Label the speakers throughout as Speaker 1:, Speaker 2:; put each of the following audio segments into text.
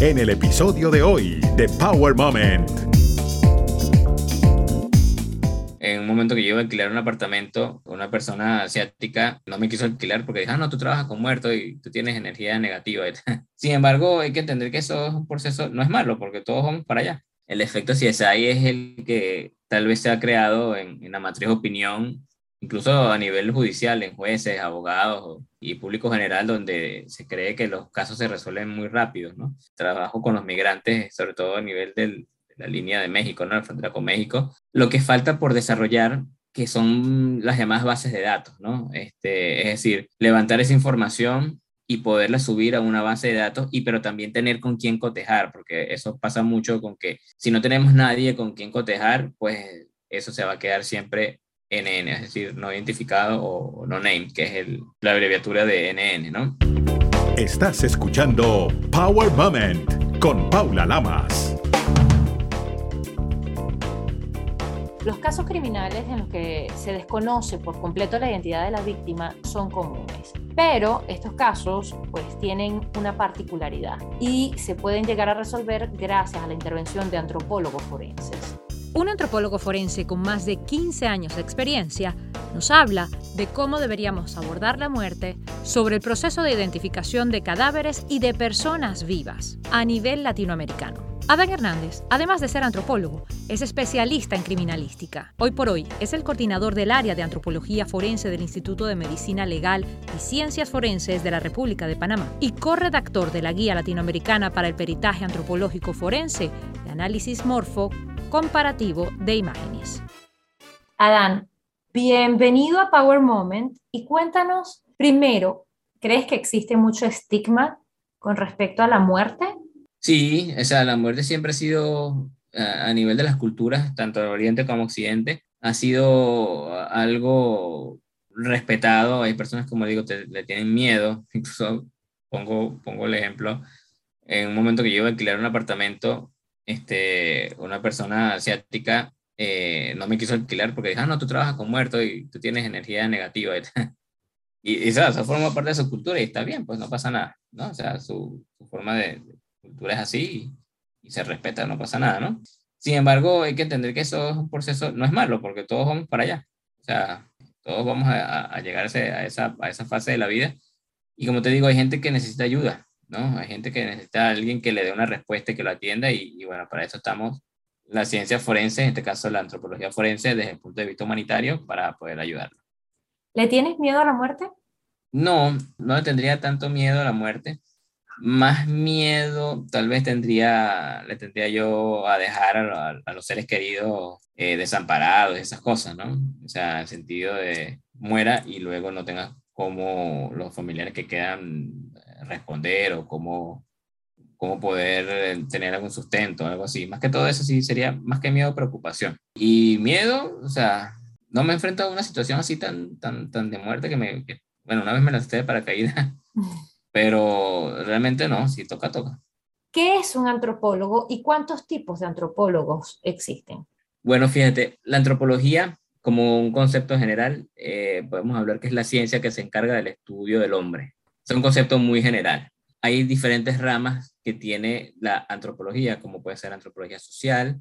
Speaker 1: en el episodio de hoy de Power Moment.
Speaker 2: En un momento que yo iba a alquilar un apartamento, una persona asiática no me quiso alquilar porque dijo, ah, no, tú trabajas con muertos y tú tienes energía negativa. Sin embargo, hay que entender que eso es proceso, no es malo, porque todos vamos para allá. El efecto CSI es el que tal vez se ha creado en, en la matriz opinión incluso a nivel judicial, en jueces, abogados y público general, donde se cree que los casos se resuelven muy rápido, ¿no? Trabajo con los migrantes, sobre todo a nivel de la línea de México, ¿no? La frontera con México. Lo que falta por desarrollar que son las llamadas bases de datos, ¿no? Este, es decir, levantar esa información y poderla subir a una base de datos, y pero también tener con quién cotejar, porque eso pasa mucho con que si no tenemos nadie con quien cotejar, pues eso se va a quedar siempre NN, es decir, no identificado o no name, que es el, la abreviatura de NN, ¿no?
Speaker 1: Estás escuchando Power Moment con Paula Lamas.
Speaker 3: Los casos criminales en los que se desconoce por completo la identidad de la víctima son comunes, pero estos casos pues tienen una particularidad y se pueden llegar a resolver gracias a la intervención de antropólogos forenses. Un antropólogo forense con más de 15 años de experiencia nos habla de cómo deberíamos abordar la muerte, sobre el proceso de identificación de cadáveres y de personas vivas a nivel latinoamericano. Adán Hernández, además de ser antropólogo, es especialista en criminalística. Hoy por hoy es el coordinador del área de antropología forense del Instituto de Medicina Legal y Ciencias Forenses de la República de Panamá y corredactor de la Guía Latinoamericana para el Peritaje Antropológico Forense de Análisis Morfo comparativo de imágenes. Adán, bienvenido a Power Moment y cuéntanos primero, ¿crees que existe mucho estigma con respecto a la muerte?
Speaker 2: Sí, o sea, la muerte siempre ha sido a nivel de las culturas, tanto Oriente como Occidente, ha sido algo respetado. Hay personas, como digo, le tienen miedo. Incluso pongo, pongo el ejemplo, en un momento que yo iba a alquilar un apartamento, este, una persona asiática eh, no me quiso alquilar porque dijo, ah, no, tú trabajas con muertos y tú tienes energía negativa. Y, y, eso, forma parte de su cultura y está bien, pues no pasa nada, ¿no? O sea, su, forma de, cultura es así y, se respeta, no pasa nada, ¿no? Sin embargo, hay que entender que eso es un proceso, no es malo, porque todos vamos para allá. O sea, todos vamos a, a llegar a esa, a esa fase de la vida. Y como te digo, hay gente que necesita ayuda. ¿no? Hay gente que necesita a alguien que le dé una respuesta y que lo atienda y, bueno, para eso estamos la ciencia forense, en este caso la antropología forense, desde el punto de vista humanitario, para poder ayudarlo.
Speaker 3: ¿Le tienes miedo a la muerte?
Speaker 2: No, no le tendría tanto miedo a la muerte. Más miedo tal vez tendría, le tendría yo a dejar a, los seres queridos eh, desamparados, esas cosas, ¿no? O sea, el sentido de muera y luego no tenga como los familiares que quedan responder o cómo, cómo poder eh, tener algún sustento, algo así. Más que todo eso sí sería más que miedo, preocupación. Y miedo, o sea, no me enfrento a una situación así tan, tan, tan de muerte que me, bueno, una vez me lancé de paracaídas, pero realmente no, si toca, toca.
Speaker 3: ¿Qué es un antropólogo y cuántos tipos de antropólogos existen?
Speaker 2: Bueno, fíjate, la antropología como un concepto general, eh, podemos hablar que es la ciencia que se encarga del estudio del hombre, es un concepto muy general. Hay diferentes ramas que tiene la antropología, como puede ser antropología social,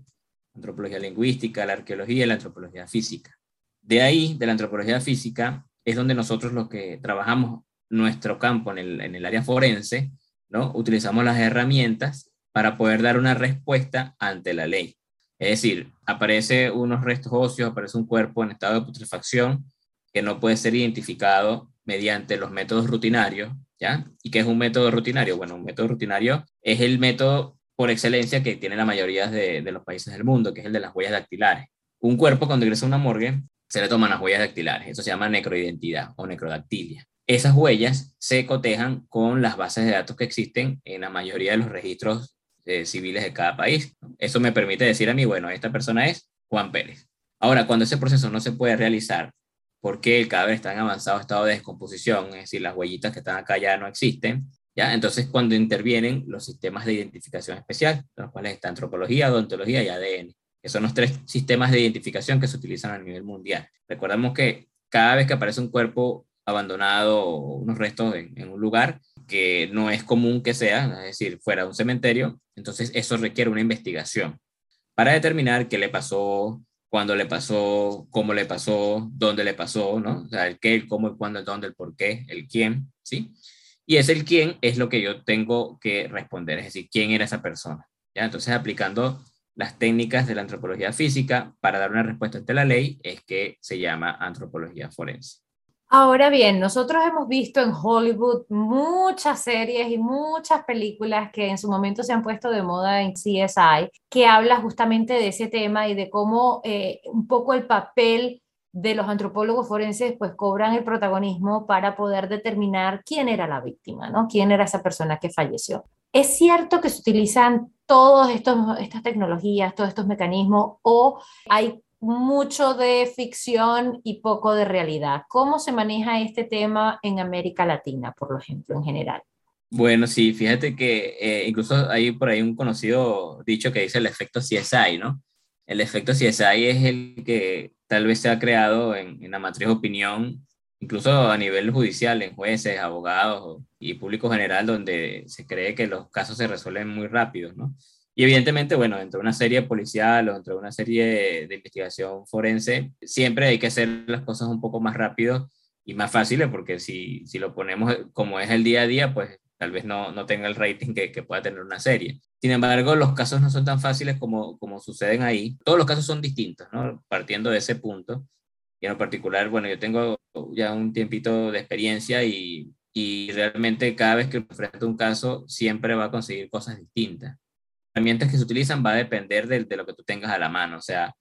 Speaker 2: antropología lingüística, la arqueología y la antropología física. De ahí, de la antropología física, es donde nosotros los que trabajamos nuestro campo en el, en el área forense, ¿no? utilizamos las herramientas para poder dar una respuesta ante la ley. Es decir, aparece unos restos óseos, aparece un cuerpo en estado de putrefacción que no puede ser identificado mediante los métodos rutinarios, ¿ya? ¿Y qué es un método rutinario? Bueno, un método rutinario es el método por excelencia que tiene la mayoría de, los países del mundo, que es el de las huellas dactilares. Un cuerpo cuando ingresa a una morgue se le toman las huellas dactilares, eso se llama necroidentidad o necrodactilia. Esas huellas se cotejan con las bases de datos que existen en la mayoría de los registros eh, civiles de cada país. Eso me permite decir a mí, bueno, esta persona es Juan Pérez. Ahora, cuando ese proceso no se puede realizar porque el cadáver está en avanzado estado de descomposición, es decir, las huellitas que están acá ya no existen, ¿ya? Entonces, cuando intervienen los sistemas de identificación especial, los cuales está antropología, odontología y ADN, que son los tres sistemas de identificación que se utilizan a nivel mundial. Recordemos que cada vez que aparece un cuerpo abandonado unos restos en, un lugar, que no es común que sea, es decir, fuera un cementerio, entonces eso requiere una investigación para determinar qué le pasó, cuándo le pasó, cómo le pasó, dónde le pasó, ¿no? O sea, el qué, el cómo, el cuándo, el dónde, el por qué, el quién, ¿sí? Y es el quién es lo que yo tengo que responder, es decir, quién era esa persona. ¿ya? Entonces, aplicando las técnicas de la antropología física para dar una respuesta ante la ley, es que se llama antropología forense.
Speaker 3: Ahora bien, nosotros hemos visto en Hollywood muchas series y muchas películas que en su momento se han puesto de moda en CSI, que habla justamente de ese tema y de cómo eh, un poco el papel de los antropólogos forenses pues cobran el protagonismo para poder determinar quién era la víctima, ¿no? Quién era esa persona que falleció. Es cierto que se utilizan todas estas tecnologías, todos estos mecanismos o hay mucho de ficción y poco de realidad. ¿Cómo se maneja este tema en América Latina, por ejemplo, en general?
Speaker 2: Bueno, sí, fíjate que eh, incluso hay por ahí un conocido dicho que dice el efecto CSI, ¿no? El efecto CSI es el que tal vez se ha creado en, en la matriz opinión, incluso a nivel judicial, en jueces, abogados y público general, donde se cree que los casos se resuelven muy rápido, ¿no? Y evidentemente, bueno, dentro de una serie policial o dentro de una serie de investigación forense, siempre hay que hacer las cosas un poco más rápido y más fáciles, porque si, si lo ponemos como es el día a día, pues tal vez no, no tenga el rating que, que, pueda tener una serie. Sin embargo, los casos no son tan fáciles como, como suceden ahí. Todos los casos son distintos, ¿no? Partiendo de ese punto. Y en lo particular, bueno, yo tengo ya un tiempito de experiencia y, y realmente cada vez que enfrento un caso, siempre va a conseguir cosas distintas herramientas que se utilizan va a depender de, lo que tú tengas a la mano. O sea,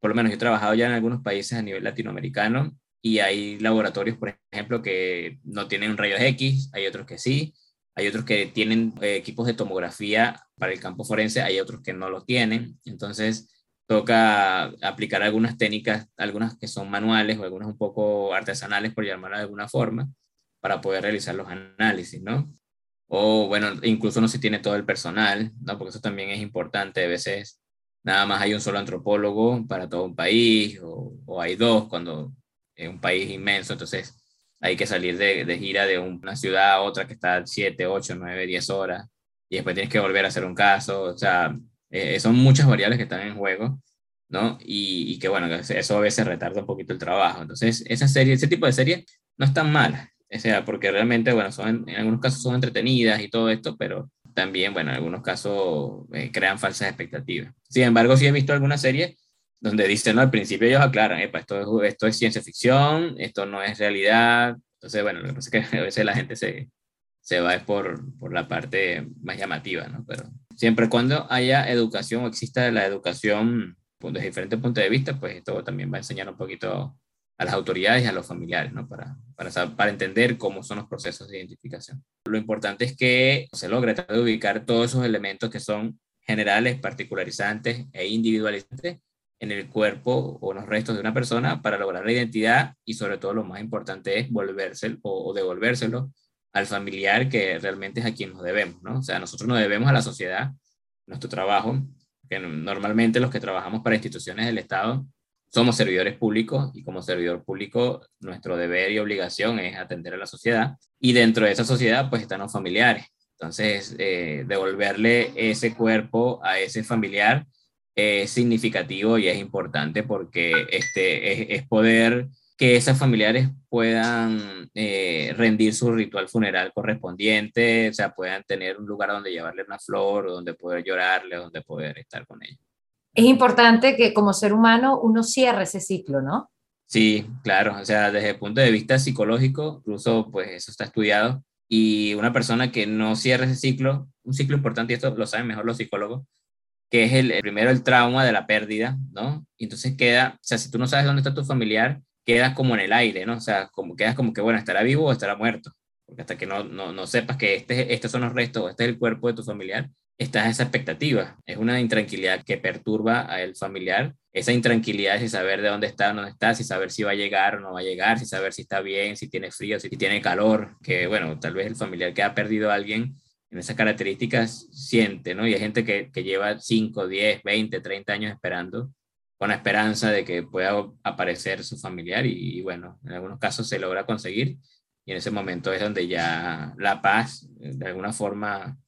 Speaker 2: por lo menos yo he trabajado ya en algunos países a nivel latinoamericano y hay laboratorios, por ejemplo, que no tienen rayos X, hay otros que sí, hay otros que tienen eh, equipos de tomografía para el campo forense, hay otros que no los tienen. Entonces, toca aplicar algunas técnicas, algunas que son manuales o algunas un poco artesanales, por llamarlo de alguna forma, para poder realizar los análisis, ¿no? O bueno, incluso no se tiene todo el personal, ¿no? Porque eso también es importante. A veces nada más hay un solo antropólogo para todo un país o, hay dos cuando es un país inmenso, entonces hay que salir de, gira de una ciudad a otra que está 7, 8, 9, 10 horas y después tienes que volver a hacer un caso, o sea, eh, son muchas variables que están en juego, ¿no? Y, que bueno, eso a veces retarda un poquito el trabajo. Entonces, esa serie, ese tipo de serie no es tan mala, o sea, porque realmente, bueno, son, en algunos casos son entretenidas y todo esto, pero también, bueno, en algunos casos eh, crean falsas expectativas. Sin embargo, sí he visto algunas series donde dicen, no, al principio ellos aclaran, esto, es, esto es ciencia ficción, esto no es realidad. Entonces, bueno, lo que pasa es que a veces la gente se, se va por, por la parte más llamativa, ¿no? Pero siempre cuando haya educación o exista la educación pues, desde diferentes puntos de vista, pues esto también va a enseñar un poquito a las autoridades y a los familiares, ¿no? Para, para, para, entender cómo son los procesos de identificación. Lo importante es que se logre tratar de ubicar todos esos elementos que son generales, particularizantes e individualizantes en el cuerpo o en los restos de una persona para lograr la identidad y sobre todo lo más importante es volvérselo o, o devolvérselo al familiar que realmente es a quien nos debemos, ¿no? O sea, nosotros nos debemos a la sociedad, nuestro trabajo, que normalmente los que trabajamos para instituciones del Estado somos servidores públicos y como servidor público nuestro deber y obligación es atender a la sociedad y dentro de esa sociedad pues están los familiares. Entonces, eh, devolverle ese cuerpo a ese familiar es significativo y es importante porque este, es, poder que esos familiares puedan eh, rendir su ritual funeral correspondiente, o sea, puedan tener un lugar donde llevarle una flor, donde poder llorarle, donde poder estar con ellos
Speaker 3: es importante que como ser humano uno cierre ese ciclo, ¿no?
Speaker 2: Sí, claro, o sea, desde el punto de vista psicológico, incluso pues eso está estudiado, y una persona que no cierre ese ciclo, un ciclo importante, y esto lo saben mejor los psicólogos, que es el, el, primero el trauma de la pérdida, ¿no? Y entonces queda, o sea, si tú no sabes dónde está tu familiar, quedas como en el aire, ¿no? O sea, como quedas como que, bueno, estará vivo o estará muerto, porque hasta que no, no, no sepas que este, estos son los restos o este es el cuerpo de tu familiar, está esa expectativa. Es una intranquilidad que perturba al familiar. Esa intranquilidad es saber de dónde está no está, si saber si va a llegar o no va a llegar, si saber si está bien, si tiene frío, si tiene calor, que bueno, tal vez el familiar que ha perdido a alguien en esas características siente, ¿no? Y hay gente que, que lleva 5, 10, 20, 30 años esperando con la esperanza de que pueda aparecer su familiar y bueno, en algunos casos se logra conseguir y en ese momento es donde ya la paz, de alguna forma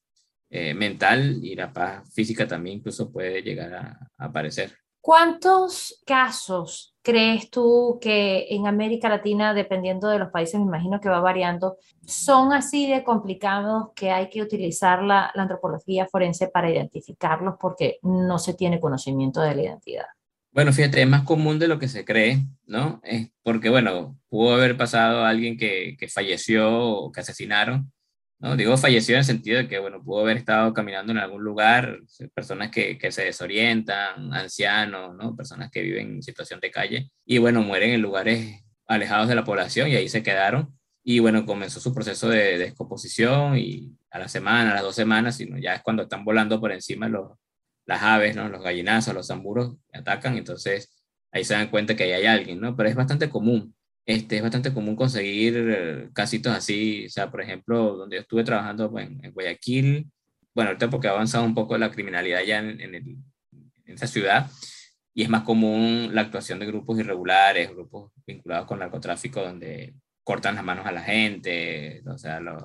Speaker 2: eh, mental y la paz física también incluso puede llegar a, aparecer.
Speaker 3: ¿Cuántos casos crees tú que en América Latina, dependiendo de los países, me imagino que va variando, son así de complicados que hay que utilizar la, la antropología forense para identificarlos porque no se tiene conocimiento de la identidad?
Speaker 2: Bueno, fíjate, es más común de lo que se cree, ¿no? Es porque, bueno, pudo haber pasado a alguien que, que falleció o que asesinaron, ¿no? Digo falleció en el sentido de que, bueno, pudo haber estado caminando en algún lugar, personas que, que se desorientan, ancianos, ¿no? Personas que viven en situación de calle y, bueno, mueren en lugares alejados de la población y ahí se quedaron. Y bueno, comenzó su proceso de, descomposición y a la semana, a las dos semanas, sino ya es cuando están volando por encima los, las aves, ¿no? Los gallinazos, los zamburos atacan, entonces ahí se dan cuenta que ahí hay alguien, ¿no? Pero es bastante común, este, es bastante común conseguir eh, casitos así, o sea, por ejemplo, donde yo estuve trabajando pues, en, Guayaquil, bueno, ahorita porque ha avanzado un poco la criminalidad ya en, en, esa ciudad, y es más común la actuación de grupos irregulares, grupos vinculados con narcotráfico, donde cortan las manos a la gente, o sea, los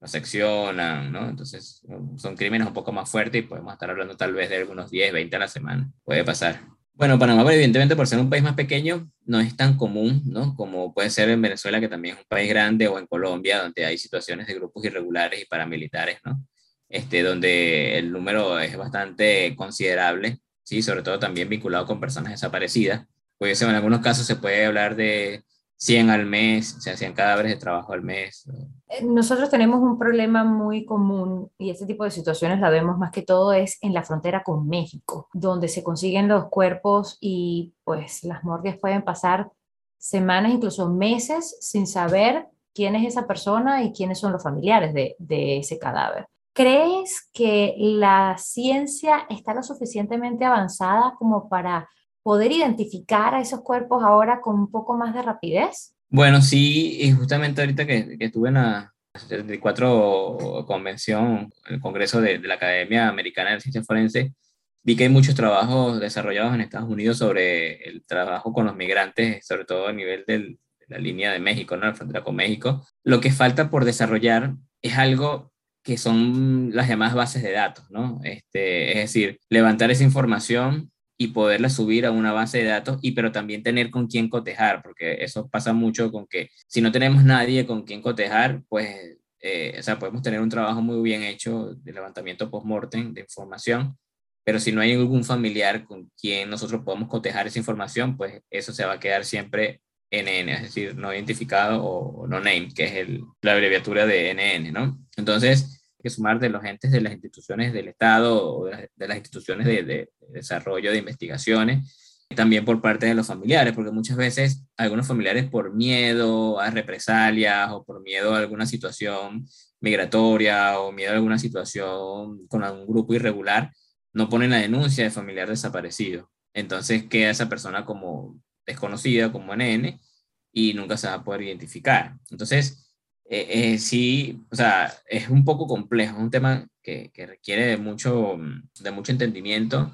Speaker 2: lo seccionan, ¿no? Entonces son crímenes un poco más fuertes y podemos estar hablando tal vez de algunos 10, 20 a la semana. Puede pasar. Bueno, Panamá, evidentemente, por ser un país más pequeño, no es tan común, ¿no? Como puede ser en Venezuela, que también es un país grande, o en Colombia, donde hay situaciones de grupos irregulares y paramilitares, ¿no? Este, donde el número es bastante considerable, ¿sí? Sobre todo también vinculado con personas desaparecidas. Pues en algunos casos se puede hablar de 100 al mes, se hacían cadáveres de trabajo al mes.
Speaker 3: Eh, nosotros tenemos un problema muy común y este tipo de situaciones la vemos más que todo es en la frontera con México, donde se consiguen los cuerpos y pues las morgues pueden pasar semanas, incluso meses, sin saber quién es esa persona y quiénes son los familiares de, de ese cadáver. ¿Crees que la ciencia está lo suficientemente avanzada como para poder identificar a esos cuerpos ahora con un poco más de rapidez?
Speaker 2: Bueno, sí, y justamente ahorita que, que estuve en la 74 convención, el Congreso de, de, la Academia Americana de Ciencia Forense, vi que hay muchos trabajos desarrollados en Estados Unidos sobre el trabajo con los migrantes, sobre todo a nivel del, de la línea de México, ¿no? la frontera con México. Lo que falta por desarrollar es algo que son las llamadas bases de datos, ¿no? Este, es decir, levantar esa información y poderla subir a una base de datos, y pero también tener con quién cotejar, porque eso pasa mucho con que si no tenemos nadie con quien cotejar, pues, eh, o sea, podemos tener un trabajo muy bien hecho de levantamiento post-mortem de información, pero si no hay algún familiar con quien nosotros podamos cotejar esa información, pues eso se va a quedar siempre NN, es decir, no identificado o no named, que es el, la abreviatura de NN, ¿no? Entonces, que sumar de los entes de las instituciones del Estado de, las instituciones de, de, desarrollo de investigaciones, también por parte de los familiares, porque muchas veces algunos familiares por miedo a represalias o por miedo a alguna situación migratoria o miedo a alguna situación con algún grupo irregular, no ponen la denuncia de familiar desaparecido. Entonces queda esa persona como desconocida, como NN, y nunca se va a poder identificar. Entonces, eh, eh, sí, o sea, es un poco complejo, es un tema que, requiere de mucho, de mucho entendimiento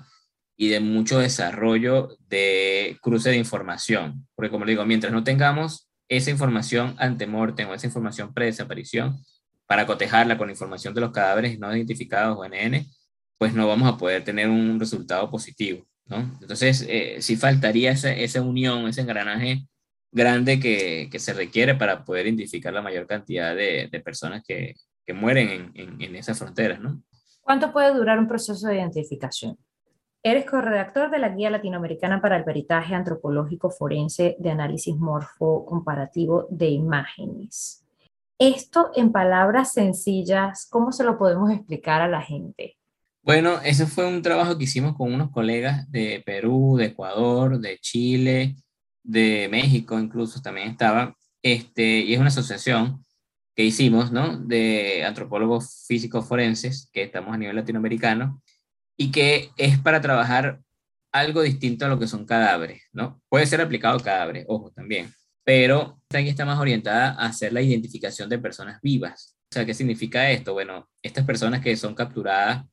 Speaker 2: y de mucho desarrollo de cruce de información, porque como digo, mientras no tengamos esa información ante mortem o esa información pre-desaparición para cotejarla con información de los cadáveres no identificados o NN, pues no vamos a poder tener un resultado positivo, ¿no? Entonces, eh, sí faltaría esa, esa unión, ese engranaje grande que, que, se requiere para poder identificar la mayor cantidad de, de personas que, que mueren en, en, en, esas fronteras, ¿no?
Speaker 3: ¿Cuánto puede durar un proceso de identificación? Eres corredactor de la Guía Latinoamericana para el Peritaje Antropológico Forense de Análisis Morfo Comparativo de Imágenes. Esto, en palabras sencillas, ¿cómo se lo podemos explicar a la gente?
Speaker 2: Bueno, ese fue un trabajo que hicimos con unos colegas de Perú, de Ecuador, de Chile, de México incluso también estaba, este, y es una asociación que hicimos, ¿no? De antropólogos físicos forenses, que estamos a nivel latinoamericano, y que es para trabajar algo distinto a lo que son cadáveres, ¿no? Puede ser aplicado cadáveres, ojo, también, pero aquí está más orientada a hacer la identificación de personas vivas. O sea, ¿qué significa esto? Bueno, estas personas que son capturadas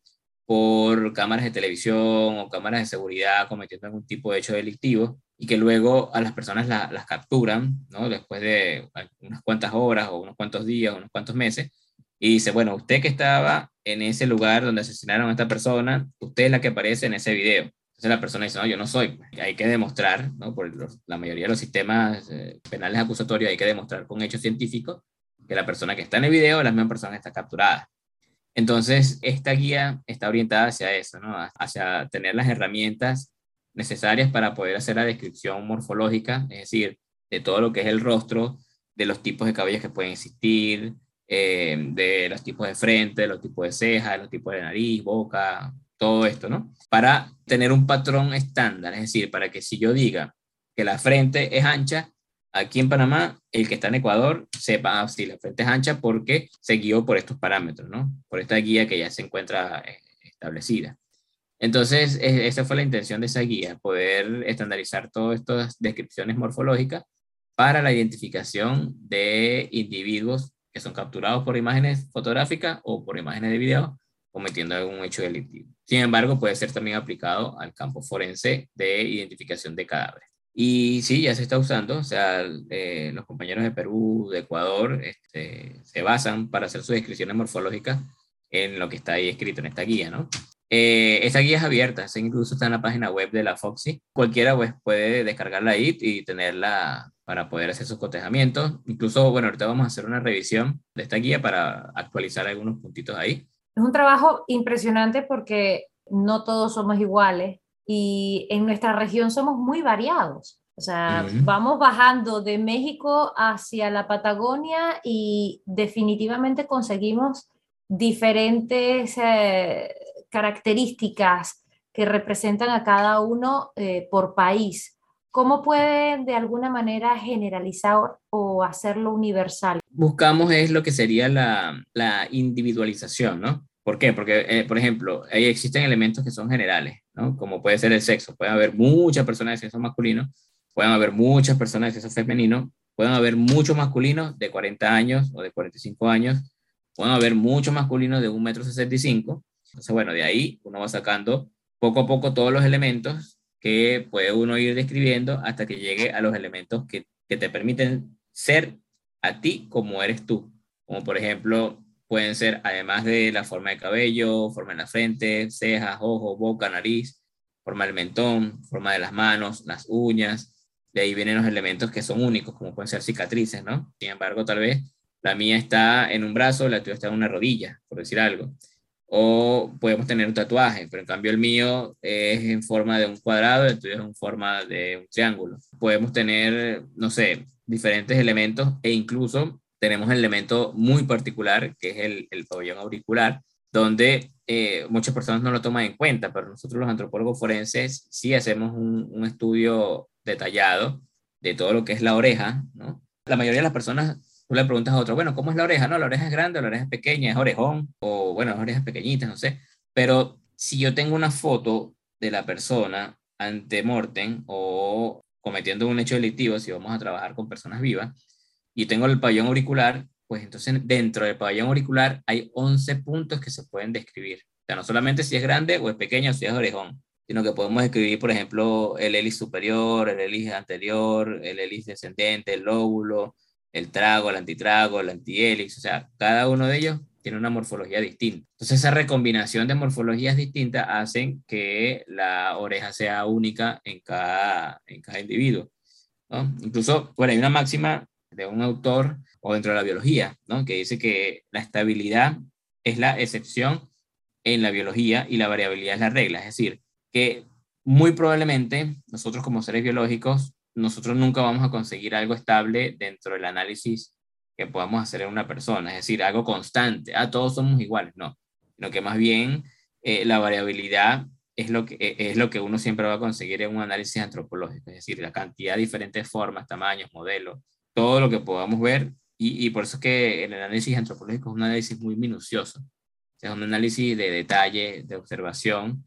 Speaker 2: por cámaras de televisión o cámaras de seguridad cometiendo algún tipo de hecho delictivo, y que luego a las personas las capturan, ¿no? Después de unas cuantas horas o unos cuantos días o unos cuantos meses, y dice, bueno, usted que estaba en ese lugar donde asesinaron a esta persona, usted es la que aparece en ese video. Entonces la persona dice, no, yo no soy. Hay que demostrar, ¿no? por la mayoría de los sistemas eh, penales acusatorios, hay que demostrar con hechos científicos que la persona que está en el video la misma persona que está capturada. Entonces, esta guía está orientada hacia eso, ¿no? hacia tener las herramientas necesarias para poder hacer la descripción morfológica, es decir, de todo lo que es el rostro, de los tipos de cabellos que pueden existir, eh, de los tipos de frente, de los tipos de cejas, de los tipos de nariz, boca, todo esto, ¿no? Para tener un patrón estándar, es decir, para que si yo diga que la frente es ancha, aquí en Panamá, el que está en Ecuador sepa si la frente es ancha porque se guió por estos parámetros, ¿no? Por esta guía que ya se encuentra eh, establecida. Entonces, esa fue la intención de esa guía, poder estandarizar todas estas descripciones morfológicas para la identificación de individuos que son capturados por imágenes fotográficas o por imágenes de video cometiendo algún hecho delictivo. Sin embargo, puede ser también aplicado al campo forense de identificación de cadáveres. Y sí, ya se está usando, o sea, eh, los compañeros de Perú, de Ecuador, este, se basan para hacer sus descripciones morfológicas en lo que está ahí escrito en esta guía, ¿no? Eh, esta guía es abierta, incluso está en la página web de la Foxy. Cualquiera pues, puede descargarla ahí y tenerla para poder hacer sus cotejamientos. Incluso, bueno, ahorita vamos a hacer una revisión de esta guía para actualizar algunos puntitos ahí.
Speaker 3: Es un trabajo impresionante porque no todos somos iguales y en nuestra región somos muy variados. O sea, vamos bajando de México hacia la Patagonia y definitivamente conseguimos diferentes eh, características que representan a cada uno eh, por país. ¿Cómo pueden de alguna manera generalizar o hacerlo universal?
Speaker 2: Buscamos es lo que sería la, individualización, ¿no? ¿Por qué? Porque, eh, por ejemplo, ahí existen elementos que son generales, ¿no? Como puede ser el sexo. Pueden haber muchas personas de sexo masculino, pueden haber muchas personas de sexo femenino, pueden haber muchos masculinos de 40 años o de 45 años, pueden haber muchos masculinos de 1,65 m, entonces, bueno, de ahí uno va sacando poco a poco todos los elementos que puede uno ir describiendo hasta que llegue a los elementos que, que te permiten ser a ti como eres tú. Como por ejemplo, pueden ser, además de la forma de cabello, forma en la frente, cejas, ojos, boca, nariz, forma del mentón, forma de las manos, las uñas. De ahí vienen los elementos que son únicos, como pueden ser cicatrices, ¿no? Sin embargo, tal vez la mía está en un brazo, la tuya está en una rodilla, por decir algo o podemos tener un tatuaje, pero en cambio el mío es en forma de un cuadrado, el tuyo es en forma de un triángulo. Podemos tener, no sé, diferentes elementos e incluso tenemos un elemento muy particular que es el, el pabellón auricular, donde eh, muchas personas no lo toman en cuenta, pero nosotros los antropólogos forenses sí hacemos un, un estudio detallado de todo lo que es la oreja, ¿no? La mayoría de las personas tú le preguntas a otro, bueno, ¿cómo es la oreja? No, la oreja es grande, la oreja es pequeña, es orejón, o bueno, las orejas pequeñitas, no sé. Pero si yo tengo una foto de la persona ante mortem o cometiendo un hecho delictivo, si vamos a trabajar con personas vivas, y tengo el pabellón auricular, pues entonces dentro del pabellón auricular hay 11 puntos que se pueden describir. O sea, no solamente si es grande o es pequeño si es orejón, sino que podemos describir, por ejemplo, el hélice superior, el hélice anterior, el hélice descendente, el lóbulo, el trago, el antitrago, el antihelix, o sea, cada uno de ellos tiene una morfología distinta. Entonces, esa recombinación de morfologías distintas hacen que la oreja sea única en cada, en cada individuo. ¿no? Incluso, bueno, hay una máxima de un autor o dentro de la biología, ¿no? que dice que la estabilidad es la excepción en la biología y la variabilidad es la regla. Es decir, que muy probablemente nosotros como seres biológicos nosotros nunca vamos a conseguir algo estable dentro del análisis que podamos hacer en una persona, es decir, algo constante, ah, todos somos iguales, no, sino que más bien eh, la variabilidad es lo, que, eh, es lo que uno siempre va a conseguir en un análisis antropológico, es decir, la cantidad de diferentes formas, tamaños, modelos, todo lo que podamos ver, y, y por eso es que el análisis antropológico es un análisis muy minucioso, es un análisis de detalle, de observación,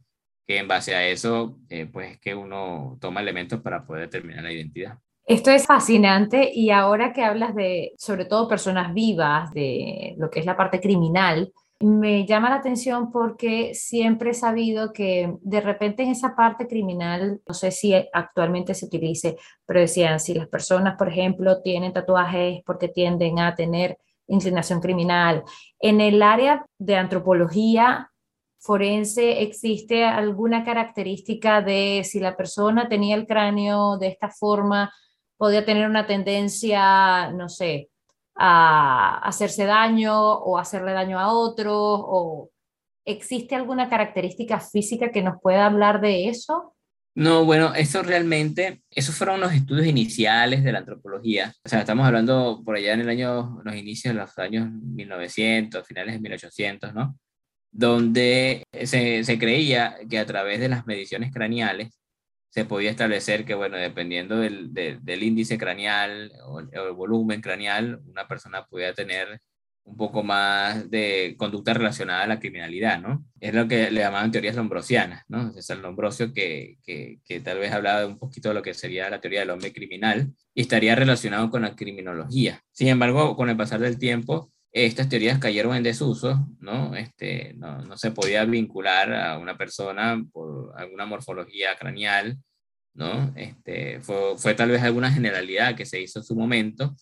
Speaker 2: que en base a eso, eh, pues es que uno toma elementos para poder determinar la identidad.
Speaker 3: Esto es fascinante y ahora que hablas de, sobre todo, personas vivas, de lo que es la parte criminal, me llama la atención porque siempre he sabido que de repente en esa parte criminal, no sé si actualmente se utilice, pero decían, si las personas, por ejemplo, tienen tatuajes porque tienden a tener inclinación criminal. En el área de antropología forense, ¿existe alguna característica de si la persona tenía el cráneo de esta forma, podía tener una tendencia, no sé, a hacerse daño o hacerle daño a otro? ¿O existe alguna característica física que nos pueda hablar de eso?
Speaker 2: No, bueno, eso realmente, esos fueron los estudios iniciales de la antropología. O sea, estamos hablando por allá en el año, los inicios de los años 1900, finales de 1800, ¿no? Donde se, creía que a través de las mediciones craneales se podía establecer que, bueno, dependiendo del, del, índice craneal o el, volumen craneal, una persona podía tener un poco más de conducta relacionada a la criminalidad, ¿no? Es lo que le llamaban teorías lombrosianas, ¿no? Es el Lombrosio que, que, que, tal vez hablaba un poquito de lo que sería la teoría del hombre criminal y estaría relacionado con la criminología. Sin embargo, con el pasar del tiempo, estas teorías cayeron en desuso, ¿no? Este, no, no, se podía vincular a una persona por alguna morfología craneal, ¿no? Este, fue, fue tal vez alguna generalidad que se hizo en su momento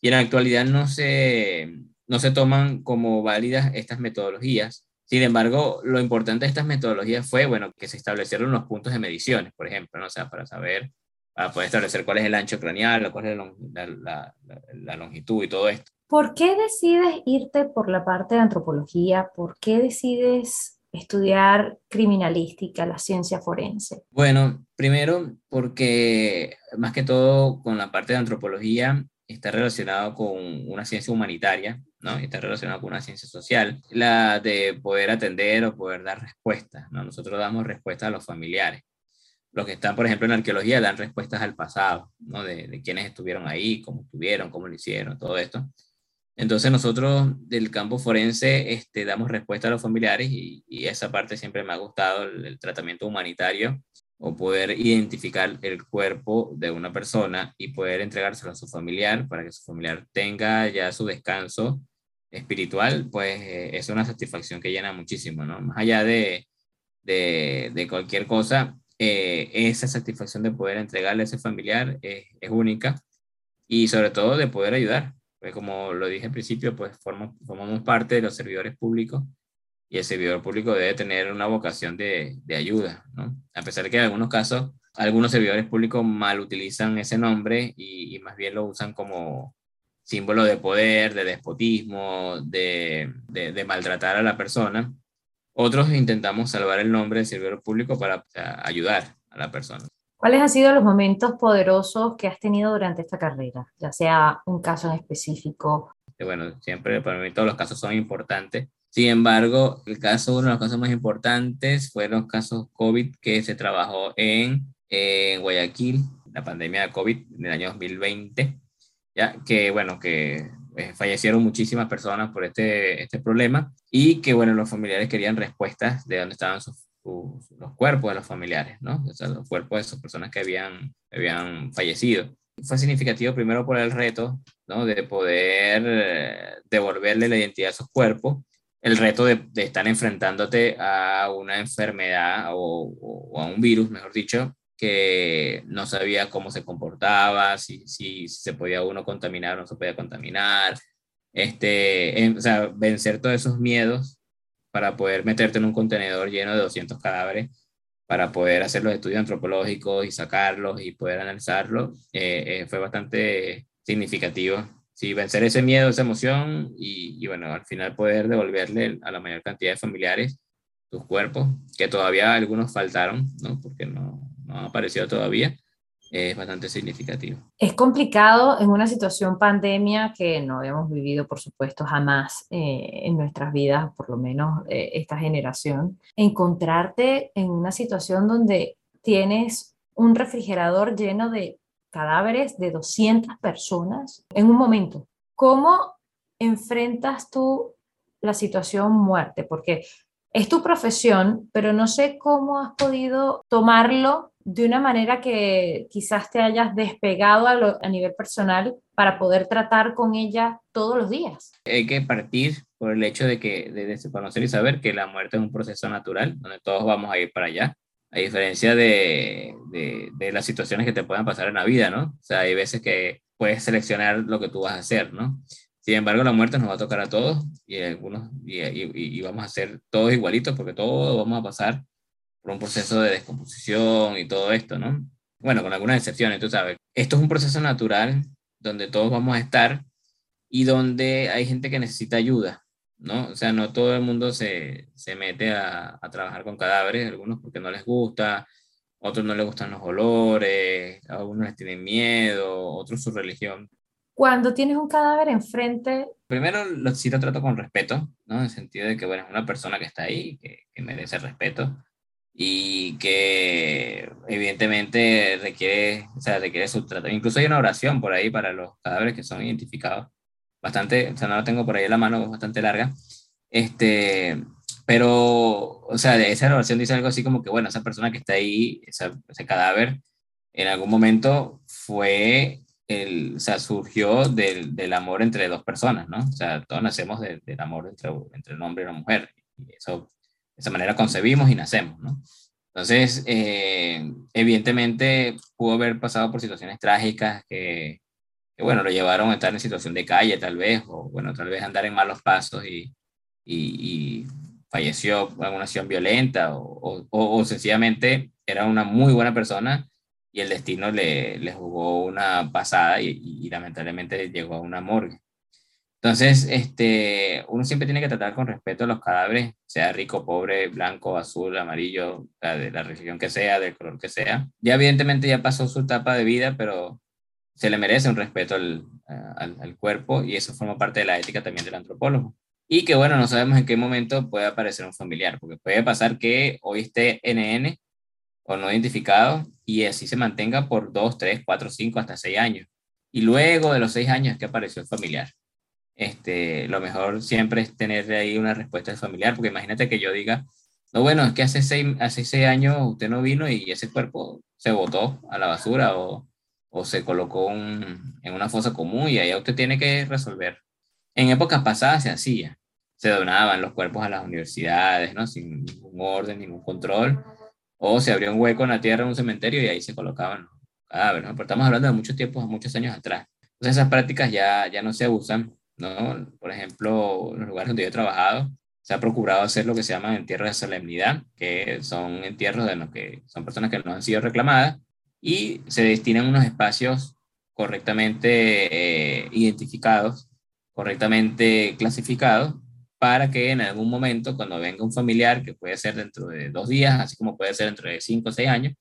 Speaker 2: y en la actualidad no se, no se toman como válidas estas metodologías. Sin embargo, lo importante de estas metodologías fue, bueno, que se establecieron los puntos de mediciones, por ejemplo, ¿no? o sea, para saber, para poder establecer cuál es el ancho craneal, cuál es la, la, la longitud y todo esto.
Speaker 3: ¿Por qué decides irte por la parte de antropología? ¿Por qué decides estudiar criminalística, la ciencia forense?
Speaker 2: Bueno, primero porque más que todo con la parte de antropología está relacionado con una ciencia humanitaria, ¿no? Está relacionado con una ciencia social, la de poder atender o poder dar respuestas, ¿no? Nosotros damos respuestas a los familiares. Los que están, por ejemplo, en arqueología dan respuestas al pasado, ¿no? De, de quiénes estuvieron ahí, cómo estuvieron, cómo lo hicieron, todo esto. Entonces nosotros del campo forense este, damos respuesta a los familiares y, esa parte siempre me ha gustado, el, tratamiento humanitario o poder identificar el cuerpo de una persona y poder entregárselo a su familiar para que su familiar tenga ya su descanso espiritual, pues eh, es una satisfacción que llena muchísimo, ¿no? Más allá de, de, cualquier cosa, eh, esa satisfacción de poder entregarle a ese familiar es única y sobre todo de poder ayudar, pues como lo dije al principio, pues formamos, parte de los servidores públicos y el servidor público debe tener una vocación de, ayuda, ¿no? A pesar de que en algunos casos algunos servidores públicos mal utilizan ese nombre y, más bien lo usan como símbolo de poder, de despotismo, de, de, de, maltratar a la persona. Otros intentamos salvar el nombre del servidor público para ayudar a la persona.
Speaker 3: ¿Cuáles han sido los momentos poderosos que has tenido durante esta carrera? Ya sea un caso en específico.
Speaker 2: Bueno, siempre para mí todos los casos son importantes. Sin embargo, el caso, uno de los casos más importantes fueron los casos COVID que se trabajó en, en Guayaquil, la pandemia de COVID en el año 2020, ya que bueno, que eh, fallecieron muchísimas personas por este, este problema y que bueno, los familiares querían respuestas de dónde estaban sus los cuerpos de los familiares, ¿no? O sea, los cuerpos de esas personas que habían, habían fallecido. Fue significativo primero por el reto, ¿no? De poder eh, devolverle la identidad a esos cuerpos, el reto de, de estar enfrentándote a una enfermedad o, o, a un virus, mejor dicho, que no sabía cómo se comportaba, si, si, se podía uno contaminar o no se podía contaminar, este, o sea, vencer todos esos miedos para poder meterte en un contenedor lleno de 200 cadáveres para poder hacer los estudios antropológicos y sacarlos y poder analizarlos, eh, eh, fue bastante significativo. Sí, vencer ese miedo, esa emoción y, y, bueno, al final poder devolverle a la mayor cantidad de familiares sus cuerpos, que todavía algunos faltaron, ¿no? Porque no, no han aparecido todavía, es bastante significativo.
Speaker 3: Es complicado en una situación pandemia que no habíamos vivido, por supuesto, jamás eh, en nuestras vidas, por lo menos eh, esta generación, encontrarte en una situación donde tienes un refrigerador lleno de cadáveres de 200 personas en un momento. ¿Cómo enfrentas tú la situación muerte? Porque es tu profesión, pero no sé cómo has podido tomarlo de una manera que quizás te hayas despegado a, a, nivel personal para poder tratar con ella todos los días.
Speaker 2: Hay que partir por el hecho de que de, conocer y saber que la muerte es un proceso natural, donde todos vamos a ir para allá, a diferencia de, de, de las situaciones que te puedan pasar en la vida, ¿no? O sea, hay veces que puedes seleccionar lo que tú vas a hacer, ¿no? Sin embargo, la muerte nos va a tocar a todos y, algunos, y, y, y vamos a ser todos igualitos porque todos vamos a pasar por un proceso de descomposición y todo esto, ¿no? Bueno, con algunas excepciones, tú sabes. Esto es un proceso natural donde todos vamos a estar y donde hay gente que necesita ayuda, ¿no? O sea, no todo el mundo se, se mete a, a, trabajar con cadáveres, algunos porque no les gusta, otros no les gustan los olores, algunos les tienen miedo, otros su religión.
Speaker 3: Cuando tienes un cadáver enfrente...
Speaker 2: Primero, lo, sí lo trato con respeto, ¿no? En el sentido de que, bueno, es una persona que está ahí, que, que merece respeto y que evidentemente requiere, o sea, requiere su tratamiento. Incluso hay una oración por ahí para los cadáveres que son identificados. Bastante, o sea, no la tengo por ahí en la mano, bastante larga. Este, pero, o sea, esa oración dice algo así como que, bueno, esa persona que está ahí, esa, ese cadáver, en algún momento fue, el, o sea, surgió del, del, amor entre dos personas, ¿no? O sea, todos nacemos del amor entre, entre un hombre y una mujer. Y eso de esa manera concebimos y nacemos, ¿no? Entonces, eh, evidentemente pudo haber pasado por situaciones trágicas que, que, bueno, lo llevaron a estar en situación de calle tal vez, o bueno, tal vez andar en malos pasos y, y, y falleció por alguna acción violenta, o, sencillamente era una muy buena persona y el destino le, jugó una pasada y, y lamentablemente llegó a una morgue. Entonces, este, uno siempre tiene que tratar con respeto a los cadáveres, sea rico, pobre, blanco, azul, amarillo, de la religión que sea, del color que sea. Ya evidentemente ya pasó su etapa de vida, pero se le merece un respeto al, al, cuerpo y eso forma parte de la ética también del antropólogo. Y que bueno, no sabemos en qué momento puede aparecer un familiar, porque puede pasar que hoy esté NN o no identificado y así se mantenga por dos, tres, cuatro, cinco, hasta seis años. Y luego de los seis años que apareció el familiar este, lo mejor siempre es tener ahí una respuesta familiar, porque imagínate que yo diga, no, bueno, es que hace seis, hace seis años usted no vino y ese cuerpo se botó a la basura o, o se colocó en una fosa común y ahí usted tiene que resolver. En épocas pasadas se hacía, se donaban los cuerpos a las universidades, ¿no? Sin ningún orden, ningún control, o se abrió un hueco en la tierra en un cementerio y ahí se colocaban cadáveres, ¿no? Pero estamos hablando de muchos tiempos, muchos años atrás. Entonces esas prácticas ya, ya no se usan Por ejemplo, en los lugares donde yo he trabajado, se ha procurado hacer lo que se llama entierros de solemnidad, que son entierros de los que son personas que no han sido reclamadas y se destinan unos espacios correctamente eh, identificados, correctamente clasificados, para que en algún momento, cuando venga un familiar, que puede ser dentro de dos días, así como puede ser dentro de cinco o seis años,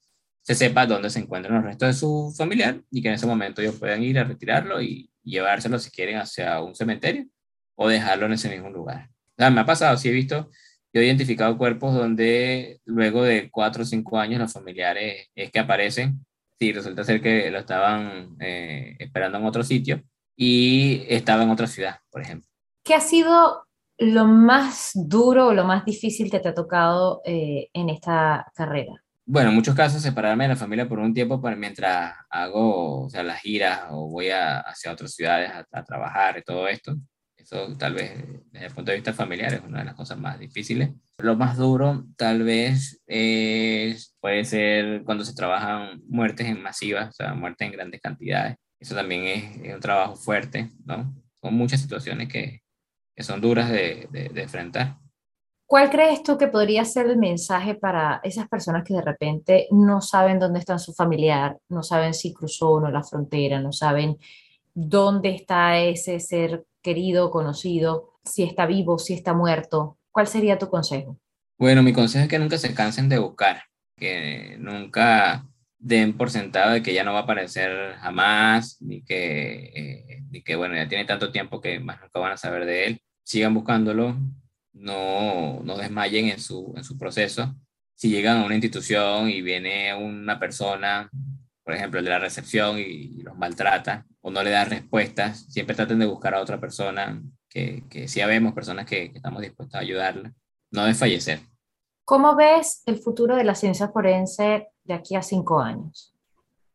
Speaker 2: se sepa dónde se encuentran los restos de su familiar y que en ese momento ellos puedan ir a retirarlo y llevárselo si quieren hacia un cementerio o dejarlo en ese mismo lugar. O sea, me ha pasado, sí he visto, yo he identificado cuerpos donde luego de cuatro o cinco años los familiares es que aparecen, sí, resulta ser que lo estaban eh, esperando en otro sitio y estaba en otra ciudad, por ejemplo.
Speaker 3: ¿Qué ha sido lo más duro o lo más difícil que te ha tocado eh, en esta carrera?
Speaker 2: Bueno, en muchos casos separarme de la familia por un tiempo para, mientras hago o sea, las giras o voy a, hacia otras ciudades a, trabajar y todo esto. Eso tal vez desde el punto de vista familiar es una de las cosas más difíciles. Lo más duro tal vez es, puede ser cuando se trabajan muertes en masivas, o sea, muertes en grandes cantidades. Eso también es, un trabajo fuerte, ¿no? Son muchas situaciones que, que son duras de enfrentar.
Speaker 3: ¿Cuál crees tú que podría ser el mensaje para esas personas que de repente no saben dónde está su familiar, no saben si cruzó o no la frontera, no saben dónde está ese ser querido, conocido, si está vivo, si está muerto? ¿Cuál sería tu consejo?
Speaker 2: Bueno, mi consejo es que nunca se cansen de buscar, que nunca den por sentado de que ya no va a aparecer jamás, ni que, eh, ni que bueno, ya tiene tanto tiempo que más nunca van a saber de él. Sigan buscándolo, no, no desmayen en su, en su proceso. Si llegan a una institución y viene una persona, por ejemplo, el de la recepción, y, y los maltrata o no le da respuestas, siempre traten de buscar a otra persona que, que sí habemos personas que, que estamos dispuestos a ayudarla. No desfallecer.
Speaker 3: ¿Cómo ves el futuro de la ciencia forense de aquí a cinco años?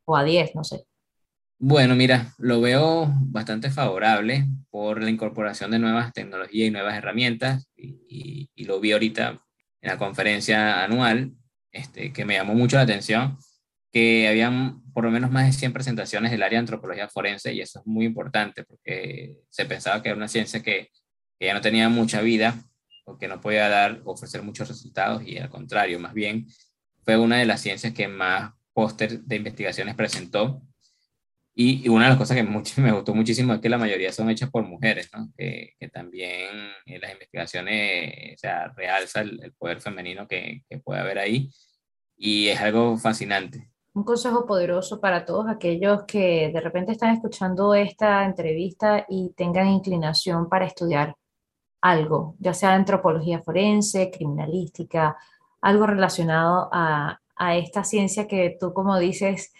Speaker 3: O a diez, no sé.
Speaker 2: Bueno, mira, lo veo bastante favorable por la incorporación de nuevas tecnologías y nuevas herramientas y, lo vi ahorita en la conferencia anual, este, que me llamó mucho la atención, que habían por lo menos más de 100 presentaciones del área de antropología forense y eso es muy importante porque se pensaba que era una ciencia que, ya no tenía mucha vida o que no podía dar, ofrecer muchos resultados y al contrario, más bien fue una de las ciencias que más póster de investigaciones presentó y, una de las cosas que mucho, me gustó muchísimo es que la mayoría son hechas por mujeres, ¿no? que, también en las investigaciones o sea, realza el, poder femenino que, puede haber ahí y es algo fascinante.
Speaker 3: Un consejo poderoso para todos aquellos que de repente están escuchando esta entrevista y tengan inclinación para estudiar algo, ya sea antropología forense, criminalística, algo relacionado a esta ciencia que tú, como dices,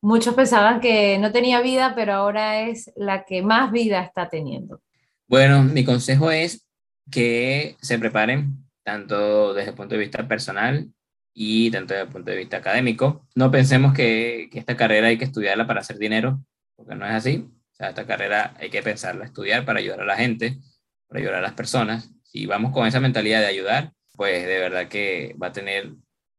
Speaker 3: muchos pensaban que no tenía vida, pero ahora es la que más vida está teniendo.
Speaker 2: Bueno, mi consejo es que se preparen tanto desde el punto de vista personal y tanto desde el punto de vista académico. No pensemos que, esta carrera hay que estudiarla para hacer dinero, porque no es así. O sea, esta carrera hay que pensarla, estudiar para ayudar a la gente, para ayudar a las personas. Si vamos con esa mentalidad de ayudar, pues de verdad que va a tener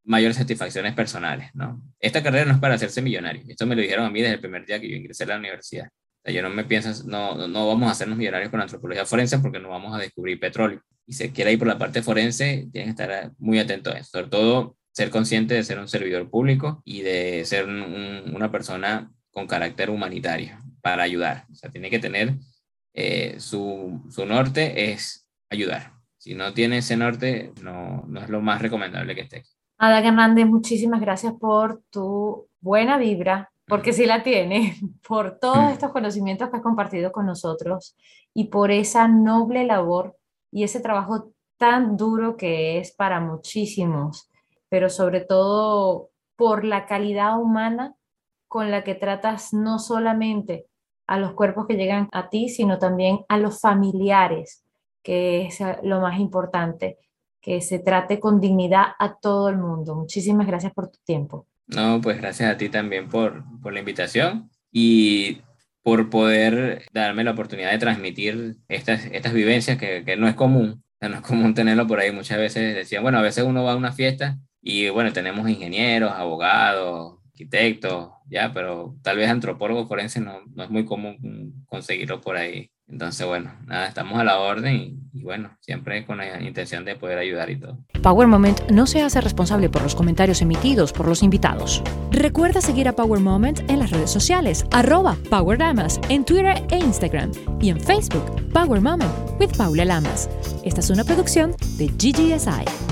Speaker 2: mayores satisfacciones personales, ¿no? Esta carrera no es para hacerse millonario. Esto me lo dijeron a mí desde el primer día que yo ingresé a la universidad. O sea, yo no me pienso, no, no vamos a hacernos millonarios con antropología forense porque no vamos a descubrir petróleo. Y si quiere ir por la parte forense, tienen que estar muy atentos a eso. Sobre todo, ser consciente de ser un servidor público y de ser una persona con carácter humanitario para ayudar. O sea, tiene que tener eh, su, su norte es ayudar. Si no tiene ese norte, no, no es lo más recomendable que esté aquí.
Speaker 3: Ada Hernández, muchísimas gracias por tu buena vibra, porque sí la tiene, por todos mm. estos conocimientos que has compartido con nosotros y por esa noble labor y ese trabajo tan duro que es para muchísimos, pero sobre todo por la calidad humana con la que tratas no solamente a los cuerpos que llegan a ti, sino también a los familiares, que es lo más importante que se trate con dignidad a todo el mundo. Muchísimas gracias por tu tiempo.
Speaker 2: No, pues gracias a ti también por, por la invitación y por poder darme la oportunidad de transmitir estas, estas vivencias que, que no es común. no es común tenerlo por ahí. Muchas veces decían, bueno, a veces uno va a una fiesta y bueno, tenemos ingenieros, abogados, arquitectos, ya, pero tal vez antropólogos forenses no, no es muy común conseguirlo por ahí. Entonces, bueno, nada, estamos a la orden y, bueno, siempre con la intención de poder ayudar y todo.
Speaker 4: Power Moment no se hace responsable por los comentarios emitidos por los invitados. Recuerda seguir a Power Moment en las redes sociales, arroba Power Lamas, en Twitter e Instagram y en Facebook, Power Moment with Paula Lamas. Esta es una producción de GGSI.